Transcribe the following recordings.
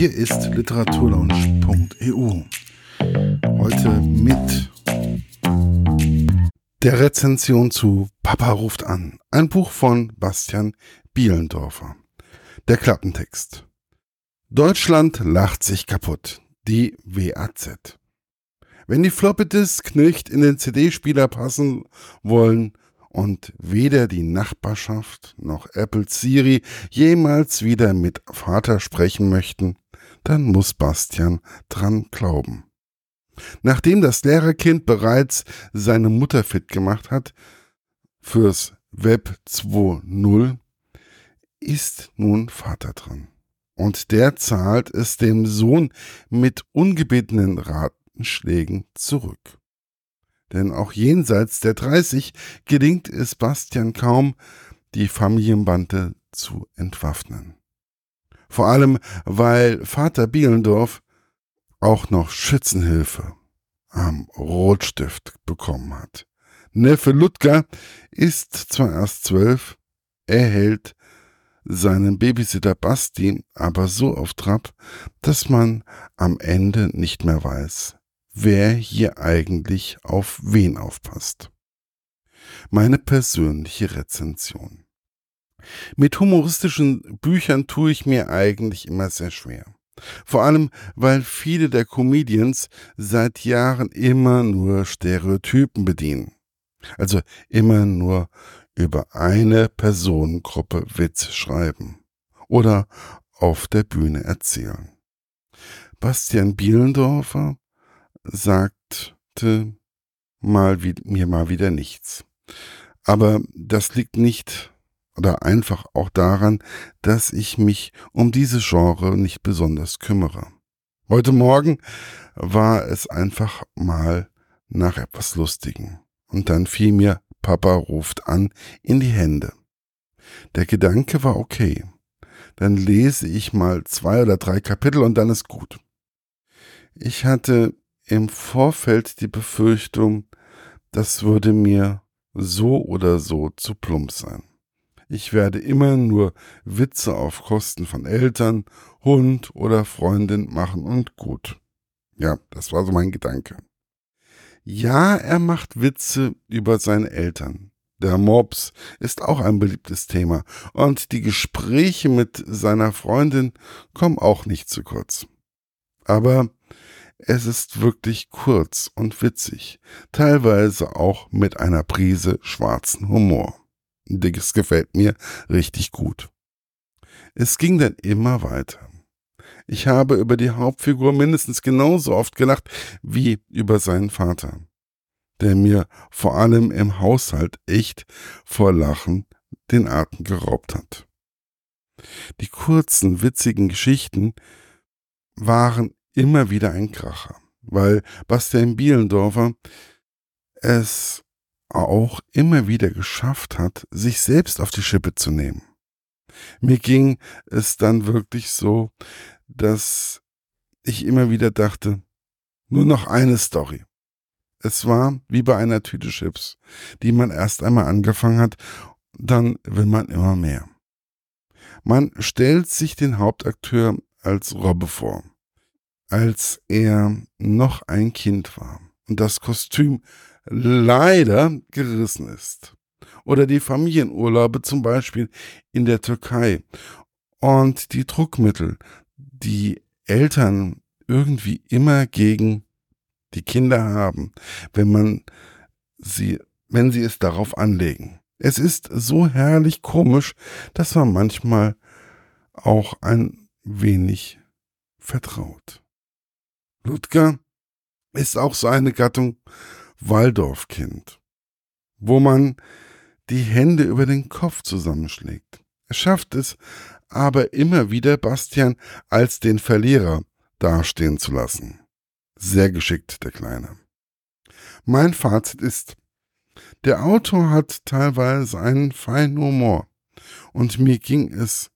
Hier ist literaturlaunch.eu. Heute mit der Rezension zu Papa ruft an. Ein Buch von Bastian Bielendorfer. Der Klappentext. Deutschland lacht sich kaputt. Die WAZ. Wenn die Floppy Disk nicht in den CD-Spieler passen wollen, und weder die Nachbarschaft noch Apple Siri jemals wieder mit Vater sprechen möchten, dann muss Bastian dran glauben. Nachdem das Lehrerkind bereits seine Mutter fit gemacht hat fürs Web 2.0, ist nun Vater dran. Und der zahlt es dem Sohn mit ungebetenen Ratenschlägen zurück denn auch jenseits der 30 gelingt es Bastian kaum, die Familienbande zu entwaffnen. Vor allem, weil Vater Bielendorf auch noch Schützenhilfe am Rotstift bekommen hat. Neffe Ludger ist zwar erst zwölf, er hält seinen Babysitter Basti aber so auf Trab, dass man am Ende nicht mehr weiß, wer hier eigentlich auf wen aufpasst. Meine persönliche Rezension. Mit humoristischen Büchern tue ich mir eigentlich immer sehr schwer. Vor allem, weil viele der Comedians seit Jahren immer nur Stereotypen bedienen. Also immer nur über eine Personengruppe Witz schreiben oder auf der Bühne erzählen. Bastian Bielendorfer sagte mal wie, mir mal wieder nichts. Aber das liegt nicht oder einfach auch daran, dass ich mich um diese Genre nicht besonders kümmere. Heute Morgen war es einfach mal nach etwas Lustigen. Und dann fiel mir Papa ruft an in die Hände. Der Gedanke war okay. Dann lese ich mal zwei oder drei Kapitel und dann ist gut. Ich hatte im Vorfeld die Befürchtung, das würde mir so oder so zu plump sein. Ich werde immer nur Witze auf Kosten von Eltern, Hund oder Freundin machen und gut. Ja, das war so mein Gedanke. Ja, er macht Witze über seine Eltern. Der Mops ist auch ein beliebtes Thema und die Gespräche mit seiner Freundin kommen auch nicht zu kurz. Aber es ist wirklich kurz und witzig, teilweise auch mit einer Prise schwarzen Humor. Das gefällt mir richtig gut. Es ging dann immer weiter. Ich habe über die Hauptfigur mindestens genauso oft gelacht wie über seinen Vater, der mir vor allem im Haushalt echt vor Lachen den Atem geraubt hat. Die kurzen, witzigen Geschichten waren immer wieder ein Kracher, weil Bastian Bielendorfer es auch immer wieder geschafft hat, sich selbst auf die Schippe zu nehmen. Mir ging es dann wirklich so, dass ich immer wieder dachte, nur noch eine Story. Es war wie bei einer Tüte Chips, die man erst einmal angefangen hat, dann will man immer mehr. Man stellt sich den Hauptakteur als Robbe vor als er noch ein Kind war und das Kostüm leider gerissen ist. Oder die Familienurlaube zum Beispiel in der Türkei und die Druckmittel, die Eltern irgendwie immer gegen die Kinder haben, wenn man sie, wenn sie es darauf anlegen. Es ist so herrlich komisch, dass man manchmal auch ein wenig vertraut. Ludger ist auch so eine Gattung Waldorfkind, wo man die Hände über den Kopf zusammenschlägt. Er schafft es aber immer wieder, Bastian als den Verlierer dastehen zu lassen. Sehr geschickt, der Kleine. Mein Fazit ist, der Autor hat teilweise einen feinen Humor und mir ging es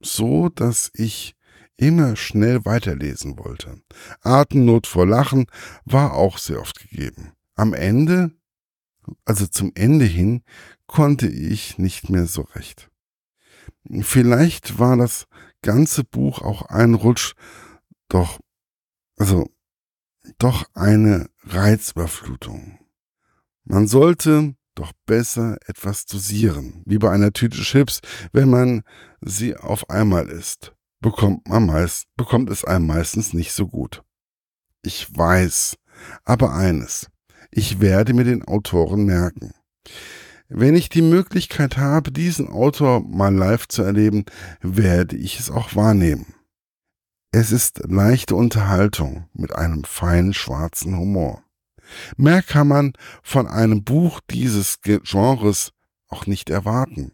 so, dass ich immer schnell weiterlesen wollte. Atemnot vor Lachen war auch sehr oft gegeben. Am Ende, also zum Ende hin, konnte ich nicht mehr so recht. Vielleicht war das ganze Buch auch ein Rutsch, doch, also, doch eine Reizüberflutung. Man sollte doch besser etwas dosieren, wie bei einer Tüte Chips, wenn man sie auf einmal isst, bekommt man meist, bekommt es einem meistens nicht so gut. Ich weiß, aber eines, ich werde mir den Autoren merken. Wenn ich die Möglichkeit habe, diesen Autor mal live zu erleben, werde ich es auch wahrnehmen. Es ist leichte Unterhaltung mit einem feinen schwarzen Humor. Mehr kann man von einem Buch dieses Genres auch nicht erwarten.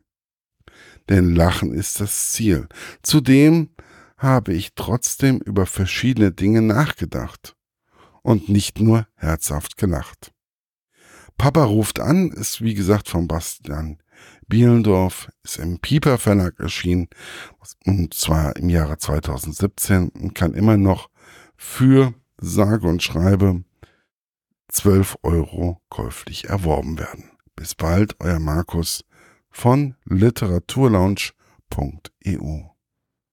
Denn Lachen ist das Ziel. Zudem habe ich trotzdem über verschiedene Dinge nachgedacht und nicht nur herzhaft gelacht. Papa ruft an ist wie gesagt von Bastian Bielendorf, ist im Pieper Verlag erschienen und zwar im Jahre 2017 und kann immer noch für sage und schreibe 12 Euro käuflich erworben werden. Bis bald, euer Markus von literaturlaunch.eu.